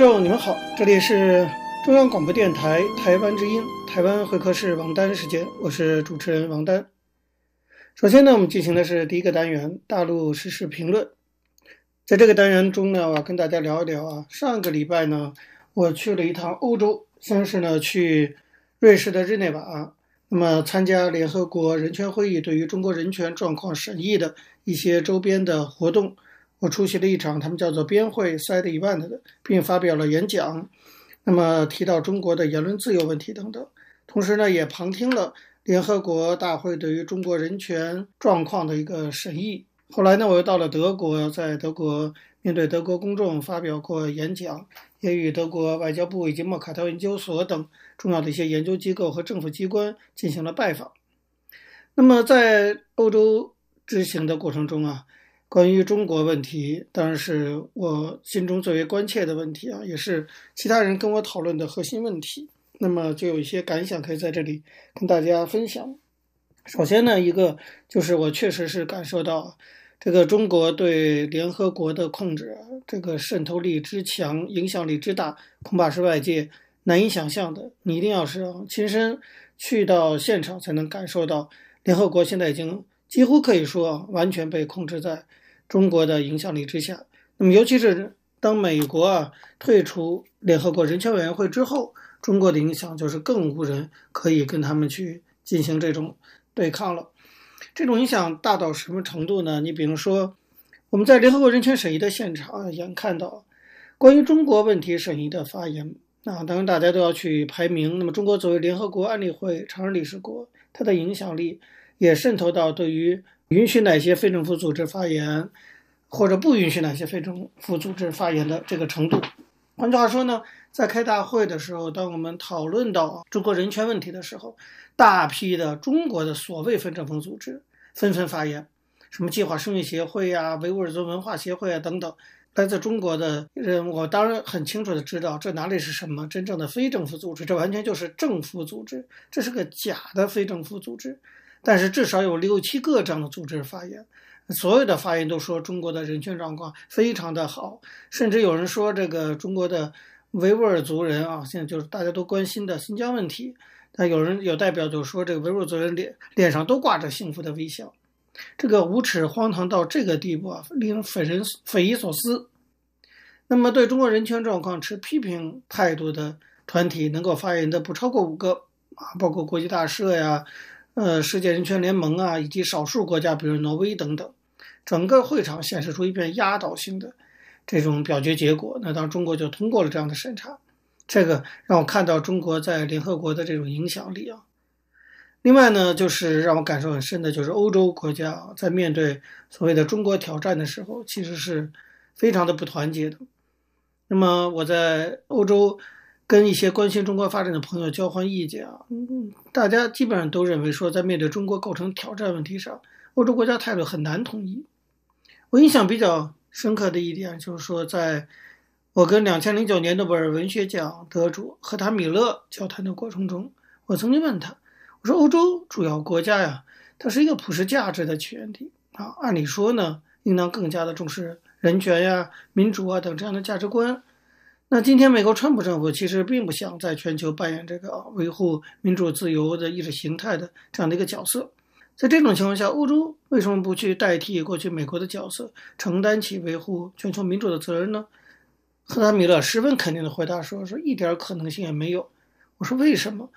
众，你们好，这里是中央广播电台台湾之音，台湾会客室王丹时间，我是主持人王丹。首先呢，我们进行的是第一个单元大陆时事评论。在这个单元中呢，我要跟大家聊一聊啊，上个礼拜呢，我去了一趟欧洲，先是呢去瑞士的日内瓦，那么参加联合国人权会议对于中国人权状况审议的一些周边的活动。我出席了一场他们叫做边会 Side Event 的，并发表了演讲，那么提到中国的言论自由问题等等，同时呢也旁听了联合国大会对于中国人权状况的一个审议。后来呢我又到了德国，在德国面对德国公众发表过演讲，也与德国外交部以及莫卡特研究所等重要的一些研究机构和政府机关进行了拜访。那么在欧洲之行的过程中啊。关于中国问题，当然是我心中最为关切的问题啊，也是其他人跟我讨论的核心问题。那么就有一些感想可以在这里跟大家分享。首先呢，一个就是我确实是感受到这个中国对联合国的控制，这个渗透力之强，影响力之大，恐怕是外界难以想象的。你一定要是亲身去到现场才能感受到，联合国现在已经几乎可以说完全被控制在。中国的影响力之下，那么尤其是当美国啊退出联合国人权委员会之后，中国的影响就是更无人可以跟他们去进行这种对抗了。这种影响大到什么程度呢？你比如说，我们在联合国人权审议的现场，眼看到关于中国问题审议的发言啊，当然大家都要去排名。那么中国作为联合国安理会常任理事国，它的影响力也渗透到对于。允许哪些非政府组织发言，或者不允许哪些非政府组织发言的这个程度。换句话说呢，在开大会的时候，当我们讨论到中国人权问题的时候，大批的中国的所谓非政府组织纷纷发言，什么计划生育协会呀、维吾尔族文化协会啊等等，来自中国的人，我当然很清楚的知道，这哪里是什么真正的非政府组织，这完全就是政府组织，这是个假的非政府组织。但是至少有六七个这样的组织发言，所有的发言都说中国的人权状况非常的好，甚至有人说这个中国的维吾尔族人啊，现在就是大家都关心的新疆问题，但有人有代表就说这个维吾尔族人脸脸上都挂着幸福的微笑，这个无耻荒唐到这个地步啊，令人匪人匪夷所思。那么对中国人权状况持批评态度的团体能够发言的不超过五个啊，包括国际大社呀。呃，世界人权联盟啊，以及少数国家，比如挪威等等，整个会场显示出一片压倒性的这种表决结果。那当中国就通过了这样的审查，这个让我看到中国在联合国的这种影响力啊。另外呢，就是让我感受很深的，就是欧洲国家在面对所谓的中国挑战的时候，其实是非常的不团结的。那么我在欧洲。跟一些关心中国发展的朋友交换意见啊，嗯，大家基本上都认为说，在面对中国构成挑战问题上，欧洲国家态度很难统一。我印象比较深刻的一点就是说，在我跟两千零九年诺贝尔文学奖得主赫塔米勒交谈的过程中，我曾经问他，我说欧洲主要国家呀，它是一个普世价值的起源地啊，按理说呢，应当更加的重视人权呀、民主啊等这样的价值观。那今天，美国川普政府其实并不想在全球扮演这个维护民主自由的意识形态的这样的一个角色。在这种情况下，欧洲为什么不去代替过去美国的角色，承担起维护全球民主的责任呢？赫拉米勒十分肯定的回答说：“说一点可能性也没有。”我说：“为什么？”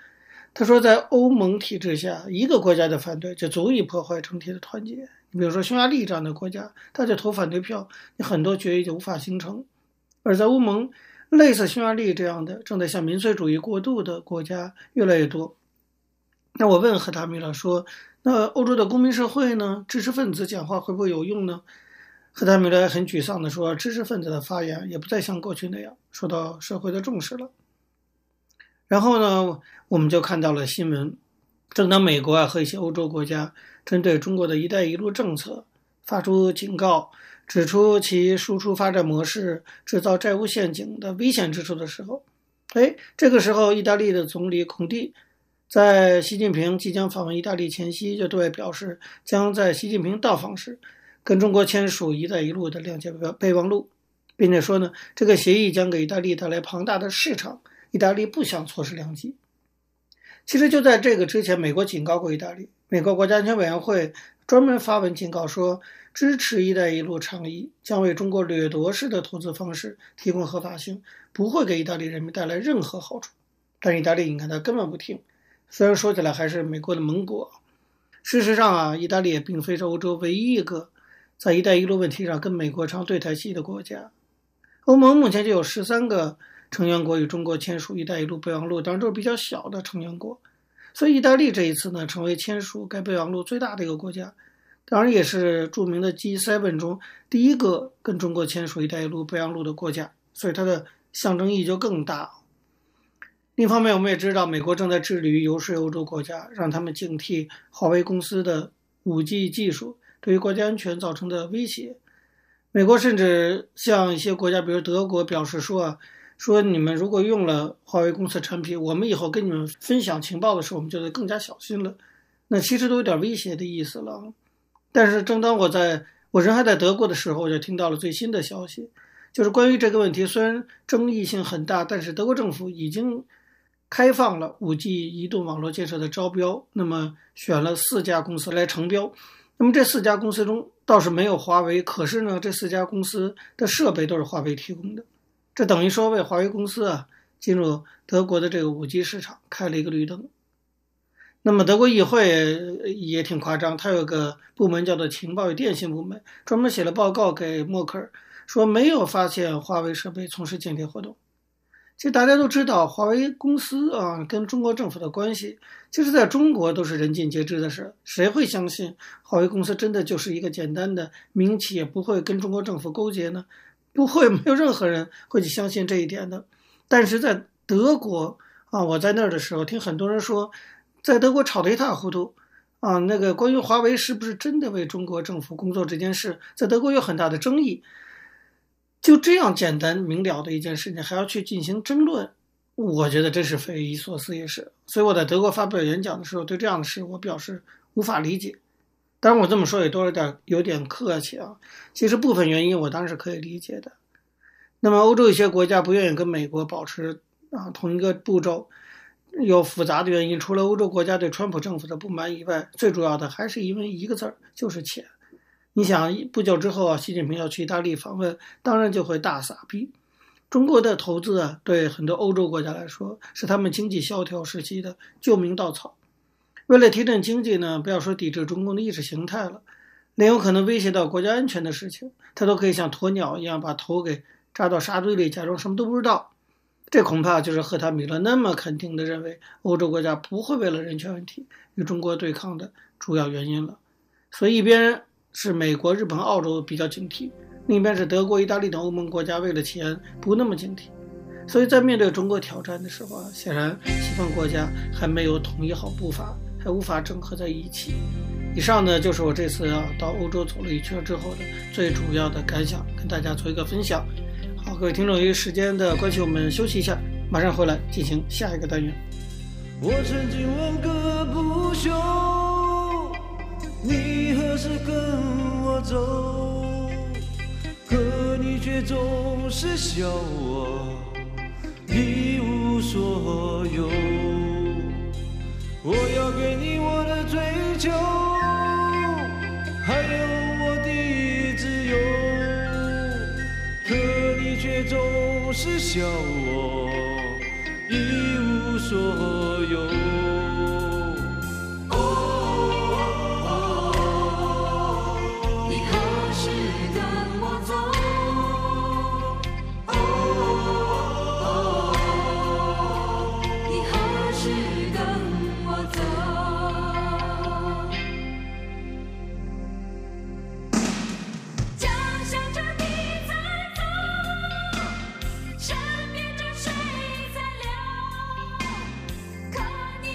他说：“在欧盟体制下，一个国家的反对就足以破坏整体的团结。你比如说匈牙利这样的国家，他就投反对票，你很多决议就无法形成；而在欧盟。”类似匈牙利这样的正在向民粹主义过渡的国家越来越多。那我问赫塔米勒说：“那欧洲的公民社会呢？知识分子讲话会不会有用呢？”赫塔米勒很沮丧地说：“知识分子的发言也不再像过去那样受到社会的重视了。”然后呢，我们就看到了新闻，正当美国啊和一些欧洲国家针对中国的一带一路政策发出警告，指出其输出发展模式制造债务陷阱的危险之处的时候，哎，这个时候，意大利的总理孔蒂在习近平即将访问意大利前夕，就对外表示，将在习近平到访时跟中国签署“一带一路”的谅解备忘录，并且说呢，这个协议将给意大利带来庞大的市场，意大利不想错失良机。其实就在这个之前，美国警告过意大利，美国国家安全委员会专门发文警告说。支持“一带一路”倡议将为中国掠夺式的投资方式提供合法性，不会给意大利人民带来任何好处。但意大利，你看他根本不听。虽然说起来还是美国的盟国，事实上啊，意大利也并非是欧洲唯一一个在“一带一路”问题上跟美国唱对台戏的国家。欧盟目前就有十三个成员国与中国签署“一带一路”备忘录，当然都是比较小的成员国。所以，意大利这一次呢，成为签署该备忘录最大的一个国家。当然，也是著名的 G7 中第一个跟中国签署“一带一路”备忘录的国家，所以它的象征意义就更大。另一方面，我们也知道，美国正在致力于游说欧洲国家，让他们警惕华为公司的 5G 技术对于国家安全造成的威胁。美国甚至向一些国家，比如德国，表示说：“啊说你们如果用了华为公司产品，我们以后跟你们分享情报的时候，我们就得更加小心了。”那其实都有点威胁的意思了。但是，正当我在我人还在德国的时候，我就听到了最新的消息，就是关于这个问题，虽然争议性很大，但是德国政府已经开放了 5G 移动网络建设的招标，那么选了四家公司来承标。那么这四家公司中倒是没有华为，可是呢，这四家公司的设备都是华为提供的，这等于说为华为公司啊进入德国的这个 5G 市场开了一个绿灯。那么德国议会也挺夸张，它有个部门叫做情报与电信部门，专门写了报告给默克尔，说没有发现华为设备从事间谍活动。其实大家都知道，华为公司啊跟中国政府的关系，其实在中国都是人尽皆知的事。谁会相信华为公司真的就是一个简单的民营企，也不会跟中国政府勾结呢？不会，没有任何人会去相信这一点的。但是在德国啊，我在那儿的时候，听很多人说。在德国吵得一塌糊涂，啊，那个关于华为是不是真的为中国政府工作这件事，在德国有很大的争议。就这样简单明了的一件事情，还要去进行争论，我觉得真是匪夷所思，也是。所以我在德国发表演讲的时候，对这样的事我表示无法理解。当然，我这么说也多有点有点客气啊。其实部分原因我当然是可以理解的。那么欧洲一些国家不愿意跟美国保持啊同一个步骤。有复杂的原因，除了欧洲国家对川普政府的不满以外，最主要的还是因为一个字儿，就是钱。你想，不久之后啊，习近平要去意大利访问，当然就会大撒币。中国的投资啊，对很多欧洲国家来说，是他们经济萧条时期的救命稻草。为了提振经济呢，不要说抵制中共的意识形态了，连有可能威胁到国家安全的事情，他都可以像鸵鸟一样把头给扎到沙堆里，假装什么都不知道。这恐怕就是赫塔米勒那么肯定地认为欧洲国家不会为了人权问题与中国对抗的主要原因了。所以一边是美国、日本、澳洲比较警惕，另一边是德国、意大利等欧盟国家为了钱不那么警惕。所以在面对中国挑战的时候啊，显然西方国家还没有统一好步伐，还无法整合在一起。以上呢就是我这次要到欧洲走了一圈之后的最主要的感想，跟大家做一个分享。好，各位听众，由于时间的关系，我们休息一下，马上回来进行下一个单元。我曾经问个不休，你何时跟我走？可你却总是笑我一无所有。我要给你我的追求，是笑我一无所有。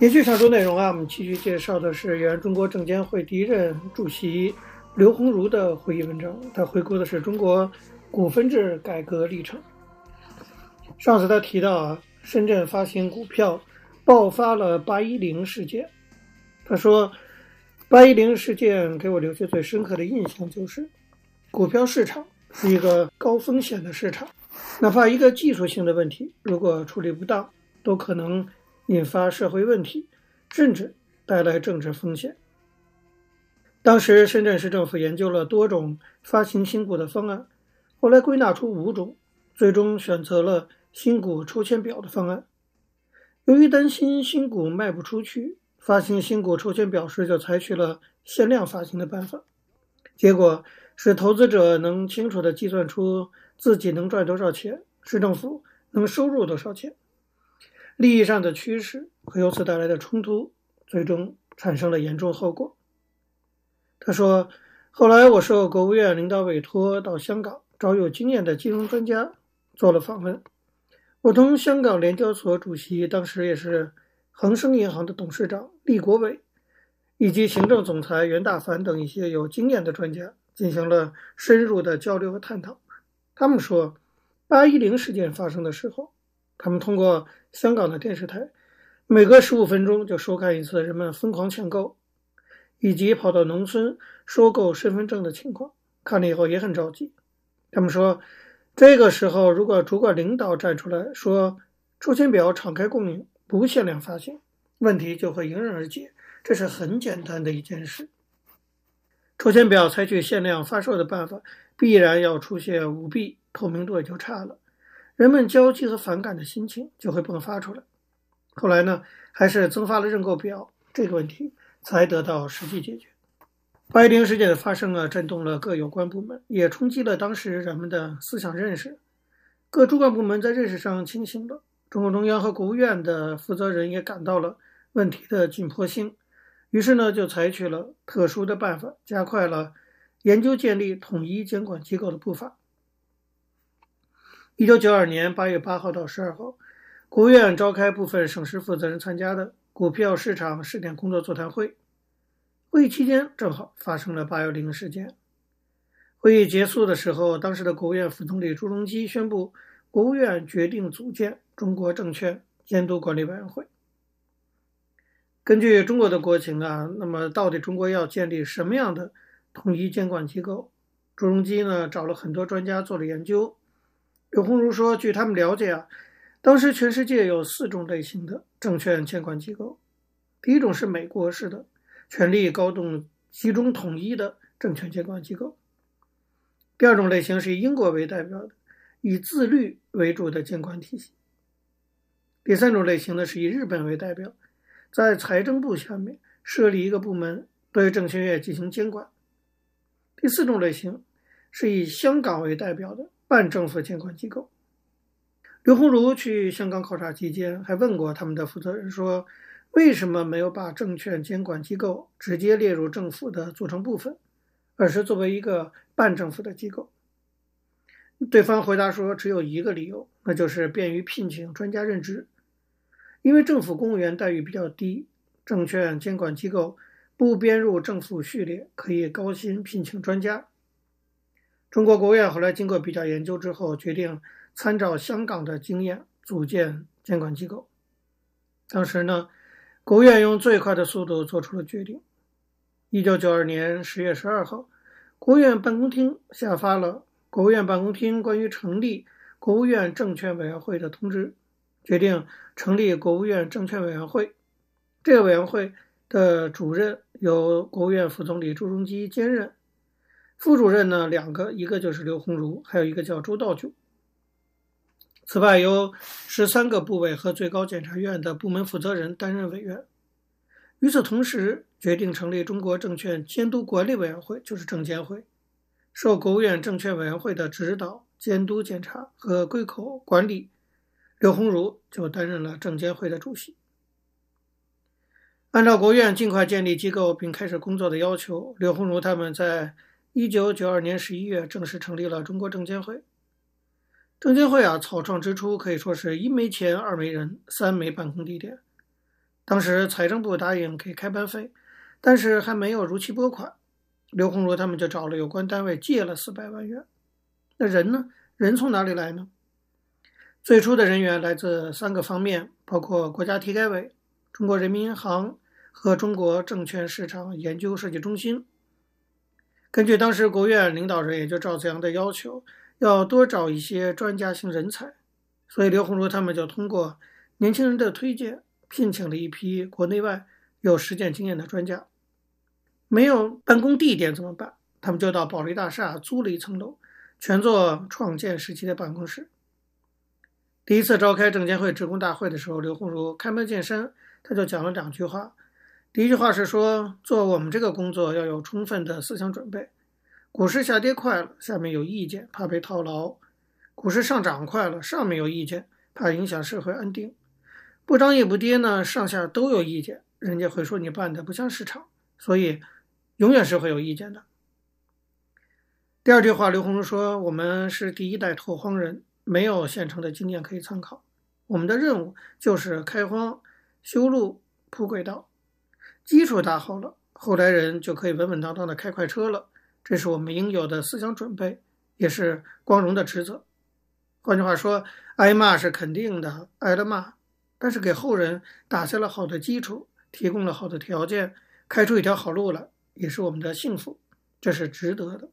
延续上周内容啊，我们继续介绍的是原中国证监会第一任主席刘鸿儒的回忆文章。他回顾的是中国股份制改革历程。上次他提到啊，深圳发行股票爆发了八一零事件。他说，八一零事件给我留下最深刻的印象就是，股票市场是一个高风险的市场，哪怕一个技术性的问题，如果处理不当，都可能。引发社会问题，甚至带来政治风险。当时深圳市政府研究了多种发行新股的方案，后来归纳出五种，最终选择了新股抽签表的方案。由于担心新股卖不出去，发行新股抽签表时就采取了限量发行的办法，结果使投资者能清楚地计算出自己能赚多少钱，市政府能收入多少钱。利益上的趋势和由此带来的冲突，最终产生了严重后果。他说：“后来我受国务院领导委托到香港找有经验的金融专家做了访问。我同香港联交所主席，当时也是恒生银行的董事长厉国伟，以及行政总裁袁大凡等一些有经验的专家进行了深入的交流和探讨。他们说，八一零事件发生的时候。”他们通过香港的电视台，每隔十五分钟就收看一次人们疯狂抢购，以及跑到农村收购身份证的情况。看了以后也很着急。他们说，这个时候如果主管领导站出来说抽签表敞开供应，不限量发行，问题就会迎刃而解。这是很简单的一件事。抽签表采取限量发售的办法，必然要出现舞弊，透明度也就差了。人们焦急和反感的心情就会迸发出来。后来呢，还是增发了认购表，这个问题才得到实际解决。八一零事件的发生啊，震动了各有关部门，也冲击了当时人们的思想认识。各主管部门在认识上清醒了，中共中央和国务院的负责人也感到了问题的紧迫性，于是呢，就采取了特殊的办法，加快了研究建立统一监管机构的步伐。一九九二年八月八号到十二号，国务院召开部分省市负责人参加的股票市场试点工作座谈会。会议期间，正好发生了八幺零事件。会议结束的时候，当时的国务院副总理朱镕基宣布，国务院决定组建中国证券监督管理委员会。根据中国的国情啊，那么到底中国要建立什么样的统一监管机构？朱镕基呢，找了很多专家做了研究。刘鸿儒说：“据他们了解啊，当时全世界有四种类型的证券监管机构。第一种是美国式的，权力高度集中统一的证券监管机构；第二种类型是以英国为代表的，以自律为主的监管体系；第三种类型呢是以日本为代表，在财政部下面设立一个部门对证券业进行监管；第四种类型是以香港为代表的。”半政府监管机构，刘鸿儒去香港考察期间，还问过他们的负责人说：“为什么没有把证券监管机构直接列入政府的组成部分，而是作为一个半政府的机构？”对方回答说：“只有一个理由，那就是便于聘请专家任职。因为政府公务员待遇比较低，证券监管机构不编入政府序列，可以高薪聘请专家。”中国国务院后来经过比较研究之后，决定参照香港的经验组建监管机构。当时呢，国务院用最快的速度做出了决定。一九九二年十月十二号，国务院办公厅下发了《国务院办公厅关于成立国务院证券委员会的通知》，决定成立国务院证券委员会。这个委员会的主任由国务院副总理朱镕基兼任。副主任呢，两个，一个就是刘鸿儒，还有一个叫周道炯。此外，由十三个部委和最高检察院的部门负责人担任委员。与此同时，决定成立中国证券监督管理委员会，就是证监会，受国务院证券委员会的指导、监督、检查和归口管理。刘鸿儒就担任了证监会的主席。按照国务院尽快建立机构并开始工作的要求，刘鸿儒他们在一九九二年十一月正式成立了中国证监会。证监会啊，草创之初可以说是一没钱，二没人，三没办公地点。当时财政部答应给开办费。但是还没有如期拨款，刘鸿儒他们就找了有关单位借了四百万元。那人呢？人从哪里来呢？最初的人员来自三个方面，包括国家体改委、中国人民银行和中国证券市场研究设计中心。根据当时国务院领导人也就赵紫阳的要求，要多找一些专家型人才，所以刘鸿儒他们就通过年轻人的推荐，聘请了一批国内外。有实践经验的专家，没有办公地点怎么办？他们就到保利大厦租了一层楼，全做创建时期的办公室。第一次召开证监会职工大会的时候，刘鸿儒开门见山，他就讲了两句话。第一句话是说，做我们这个工作要有充分的思想准备。股市下跌快了，下面有意见，怕被套牢；股市上涨快了，上面有意见，怕影响社会安定。不涨也不跌呢，上下都有意见。人家会说你办的不像市场，所以永远是会有意见的。第二句话，刘鸿儒说：“我们是第一代拓荒人，没有现成的经验可以参考。我们的任务就是开荒、修路、铺轨道，基础打好了，后来人就可以稳稳当当的开快车了。这是我们应有的思想准备，也是光荣的职责。换句话说，挨骂是肯定的，挨了骂，但是给后人打下了好的基础。”提供了好的条件，开出一条好路来，也是我们的幸福，这是值得的。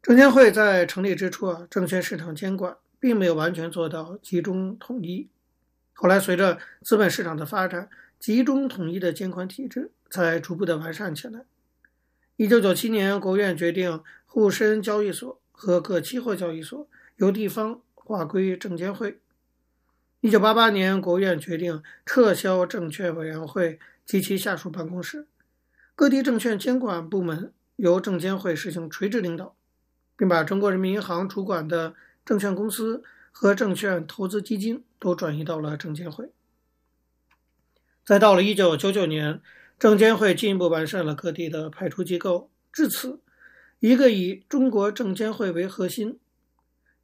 证监会在成立之初啊，证券市场监管并没有完全做到集中统一。后来随着资本市场的发展，集中统一的监管体制才逐步的完善起来。一九九七年，国务院决定沪深交易所和各期货交易所由地方划归证监会。一九八八年，国务院决定撤销证券委员会及其下属办公室，各地证券监管部门由证监会实行垂直领导，并把中国人民银行主管的证券公司和证券投资基金都转移到了证监会。再到了一九九九年，证监会进一步完善了各地的派出机构，至此，一个以中国证监会为核心，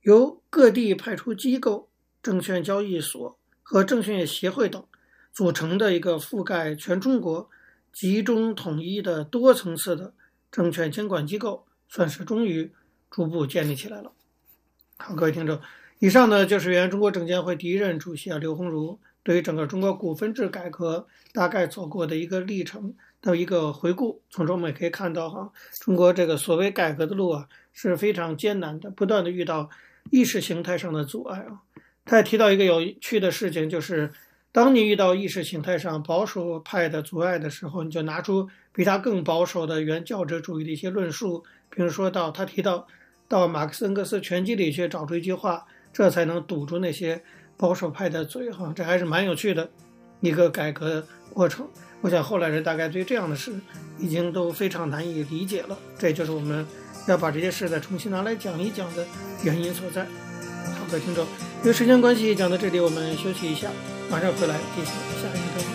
由各地派出机构。证券交易所和证券业协会等组成的一个覆盖全中国、集中统一的多层次的证券监管机构，算是终于逐步建立起来了。好，各位听众，以上呢就是原中国证监会第一任主席啊刘鸿儒对于整个中国股份制改革大概走过的一个历程的一个回顾。从中我们也可以看到哈，中国这个所谓改革的路啊是非常艰难的，不断的遇到意识形态上的阻碍啊。他也提到一个有趣的事情，就是当你遇到意识形态上保守派的阻碍的时候，你就拿出比他更保守的原教旨主义的一些论述，比如说到他提到到马克思恩格斯全集里去找出一句话，这才能堵住那些保守派的嘴。哈，这还是蛮有趣的一个改革过程。我想后来人大概对这样的事已经都非常难以理解了。这就是我们要把这些事再重新拿来讲一讲的原因所在。好，的听众，因为时间关系，讲到这里，我们休息一下，马上回来进行下一个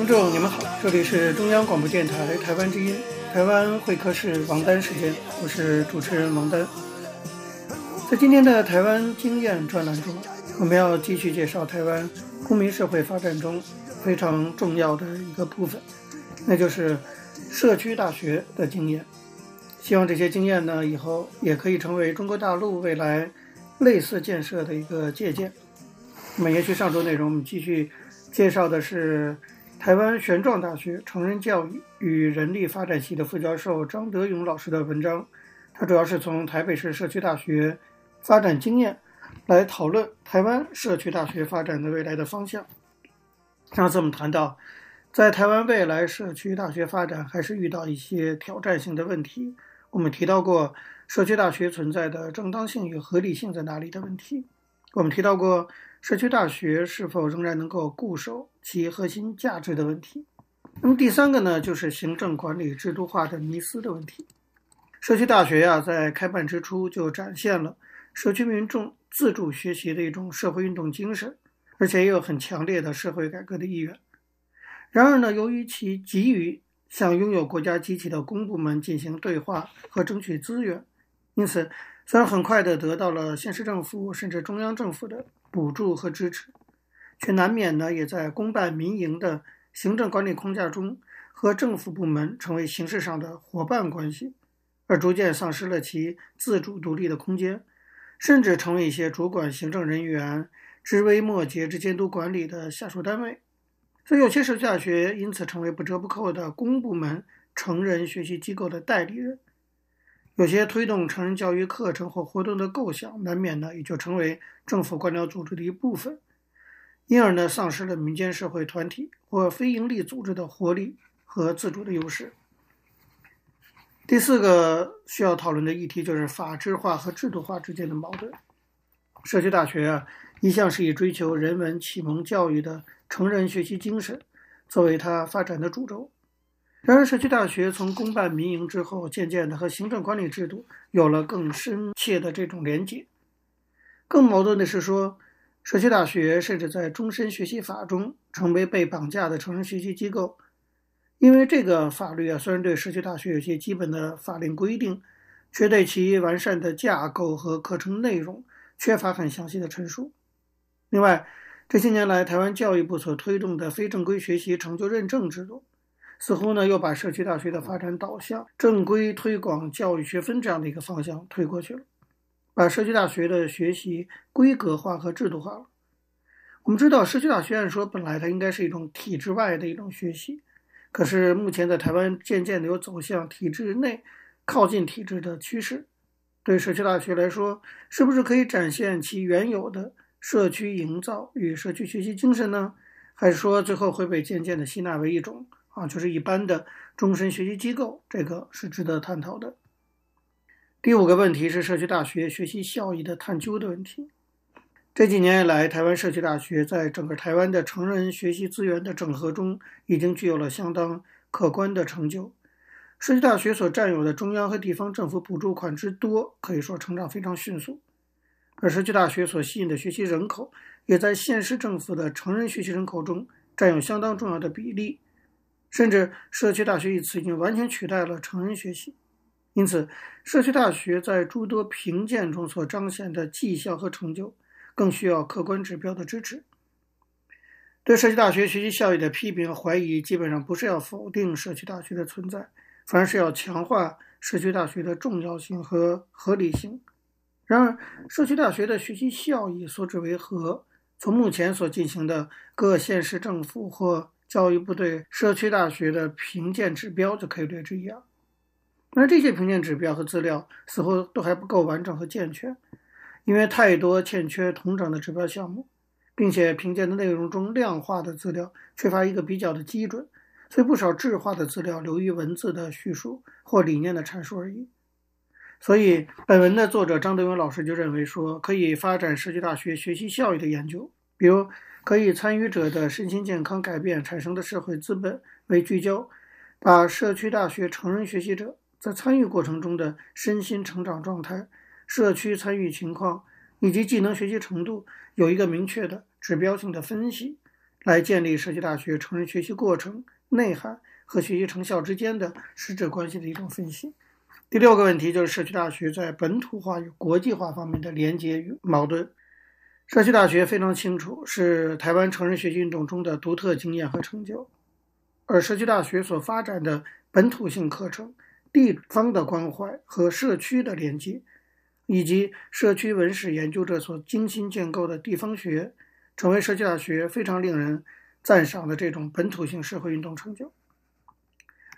听众，你们好，这里是中央广播电台台湾之音，台湾会客室王丹时间，我是主持人王丹。在今天的台湾经验专栏中，我们要继续介绍台湾公民社会发展中非常重要的一个部分，那就是社区大学的经验。希望这些经验呢，以后也可以成为中国大陆未来类似建设的一个借鉴。那么，延续上周内容，我们继续介绍的是。台湾玄奘大学成人教育与人力发展系的副教授张德勇老师的文章，他主要是从台北市社区大学发展经验来讨论台湾社区大学发展的未来的方向。上次我们谈到，在台湾未来社区大学发展还是遇到一些挑战性的问题。我们提到过社区大学存在的正当性与合理性在哪里的问题。我们提到过。社区大学是否仍然能够固守其核心价值的问题？那么第三个呢，就是行政管理制度化的迷思的问题。社区大学呀、在开办之初就展现了社区民众自主学习的一种社会运动精神，而且也有很强烈的社会改革的意愿。然而呢，由于其急于向拥有国家机器的公部门进行对话和争取资源，因此虽然很快地得到了县市政府甚至中央政府的补助和支持，却难免呢，也在公办民营的行政管理框架中，和政府部门成为形式上的伙伴关系，而逐渐丧失了其自主独立的空间，甚至成为一些主管行政人员知微末节之监督管理的下属单位。所以，有些社区大学因此成为不折不扣的公部门成人学习机构的代理人。有些推动成人教育课程或活动的构想，难免呢也就成为政府官僚组织的一部分，因而呢丧失了民间社会团体或非营利组织的活力和自主的优势。第四个需要讨论的议题就是法制化和制度化之间的矛盾。社区大学啊，一向是以追求人文启蒙教育的成人学习精神作为它发展的主轴。然而，社区大学从公办民营之后，渐渐的和行政管理制度有了更深切的这种连结。更矛盾的是说，社区大学甚至在终身学习法中成为被绑架的成人学习机构，因为这个法律啊，虽然对社区大学有些基本的法令规定，却对其完善的架构和课程内容缺乏很详细的陈述。另外，这些年来，台湾教育部所推动的非正规学习成就认证制度。似乎呢，又把社区大学的发展导向正规推广教育学分这样的一个方向推过去了，把社区大学的学习规格化和制度化了。我们知道，社区大学按说本来它应该是一种体制外的一种学习，可是目前在台湾渐渐的有走向体制内、靠近体制的趋势。对社区大学来说，是不是可以展现其原有的社区营造与社区学习精神呢？还是说最后会被渐渐的吸纳为一种？啊，就是一般的终身学习机构，这个是值得探讨的。第五个问题是社区大学学习效益的探究的问题。这几年以来，台湾社区大学在整个台湾的成人学习资源的整合中，已经具有了相当可观的成就。社区大学所占有的中央和地方政府补助款之多，可以说成长非常迅速。而社区大学所吸引的学习人口，也在县市政府的成人学习人口中占有相当重要的比例。甚至“社区大学”一词已经完全取代了成人学习，因此，社区大学在诸多评鉴中所彰显的绩效和成就，更需要客观指标的支持。对社区大学学习效益的批评和怀疑，基本上不是要否定社区大学的存在，反而是要强化社区大学的重要性和合理性。然而，社区大学的学习效益所指为何？从目前所进行的各县市政府或教育部对社区大学的评鉴指标就可以略知一二，而这些评鉴指标和资料似乎都还不够完整和健全，因为太多欠缺同整的指标项目，并且评鉴的内容中量化的资料缺乏一个比较的基准，所以不少质化的资料流于文字的叙述或理念的阐述而已。所以，本文的作者张德勇老师就认为说，可以发展社区大学学习效益的研究，比如。可以参与者的身心健康改变产生的社会资本为聚焦，把社区大学成人学习者在参与过程中的身心成长状态、社区参与情况以及技能学习程度有一个明确的指标性的分析，来建立社区大学成人学习过程、内涵和学习成效之间的实质关系的一种分析。第六个问题就是社区大学在本土化与国际化方面的连接与矛盾。社区大学非常清楚是台湾成人学习运动中的独特经验和成就，而社区大学所发展的本土性课程、地方的关怀和社区的连接，以及社区文史研究者所精心建构的地方学，成为社区大学非常令人赞赏的这种本土性社会运动成就。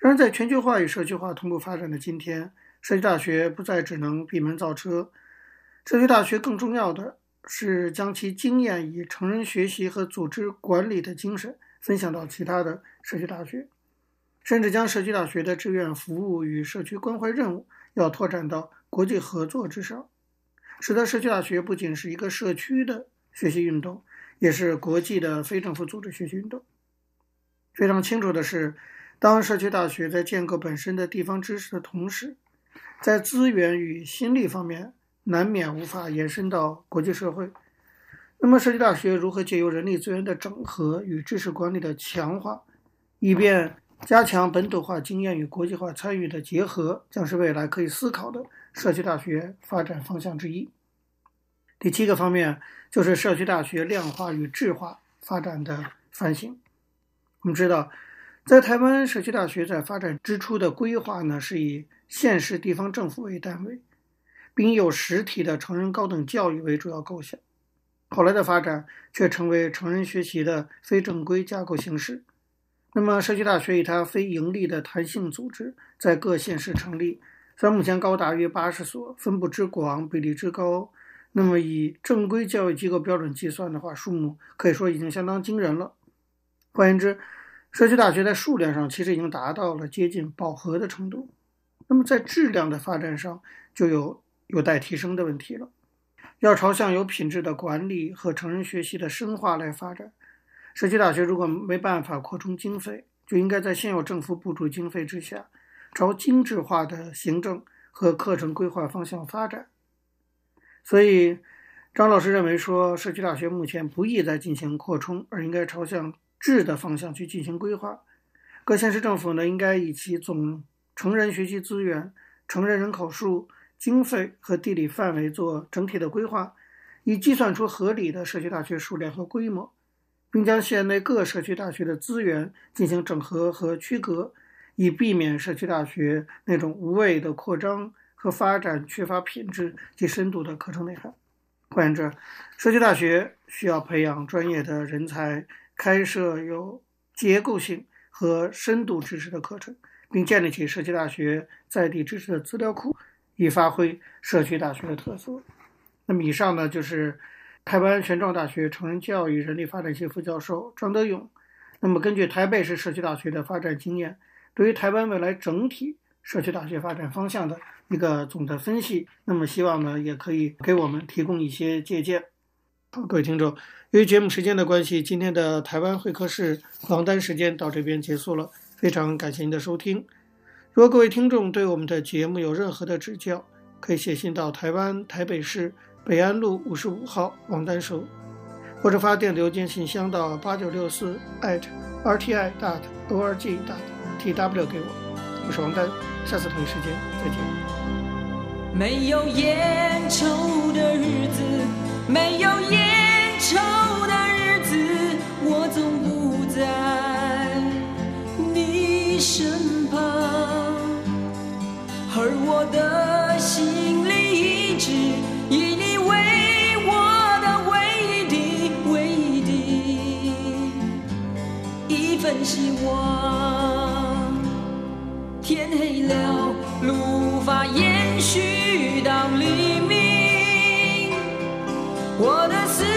然而，在全球化与社区化同步发展的今天，社区大学不再只能闭门造车，社区大学更重要的是将其经验以成人学习和组织管理的精神分享到其他的社区大学，甚至将社区大学的志愿服务与社区关怀任务要拓展到国际合作之上，使得社区大学不仅是一个社区的学习运动，也是国际的非政府组织学习运动。非常清楚的是，当社区大学在建构本身的地方知识的同时，在资源与心力方面，难免无法延伸到国际社会。那么，社区大学如何借由人力资源的整合与知识管理的强化，以便加强本土化经验与国际化参与的结合，将是未来可以思考的社区大学发展方向之一。第七个方面就是社区大学量化与质化发展的反省。我们知道，在台湾社区大学在发展之初的规划呢，是以县市地方政府为单位，并有实体的成人高等教育为主要构想。后来的发展却成为成人学习的非正规架构形式。那么，社区大学以它非盈利的弹性组织，在各县市成立，虽然目前高达约八十所，分布之广，比例之高。那么，以正规教育机构标准计算的话，数目可以说已经相当惊人了。换言之，社区大学在数量上其实已经达到了接近饱和的程度。那么在质量的发展上，就有有待提升的问题了。要朝向有品质的管理和成人学习的深化来发展，社区大学如果没办法扩充经费，就应该在现有政府补助经费之下，朝精致化的行政和课程规划方向发展。所以，张老师认为说，社区大学目前不宜再进行扩充，而应该朝向质的方向去进行规划。各县市政府呢，应该以其总成人学习资源、成人人口数、经费和地理范围做整体的规划，以计算出合理的社区大学数量和规模，并将县内各社区大学的资源进行整合和区隔，以避免社区大学那种无谓的扩张和发展缺乏品质及深度的课程内涵。换言之，社区大学需要培养专业的人才，开设有结构性和深度知识的课程。并建立起社区大学在地知识的资料库，以发挥社区大学的特色。那么以上呢，就是台湾玄奘大学成人教育人力发展系副教授张德勇。那么根据台北市社区大学的发展经验，对于台湾未来整体社区大学发展方向的一个总的分析，那么希望呢，也可以给我们提供一些借鉴。好，各位听众，由于节目时间的关系，今天的台湾会客室访谈时间到这边结束了。非常感谢您的收听。如果各位听众对我们的节目有任何的指教，可以写信到台湾台北市北安路五十五号王丹收，或者发电邮件信箱到八九六四 at rti dot org dot tw 给我。我是王丹，下次同一时间再见。没有烟抽的日子，没有烟抽的日子，我总不在你身边。而我的心里一直以你为我的唯一的、唯一的，一份希望。天黑了，路无法延续到黎明，我的思。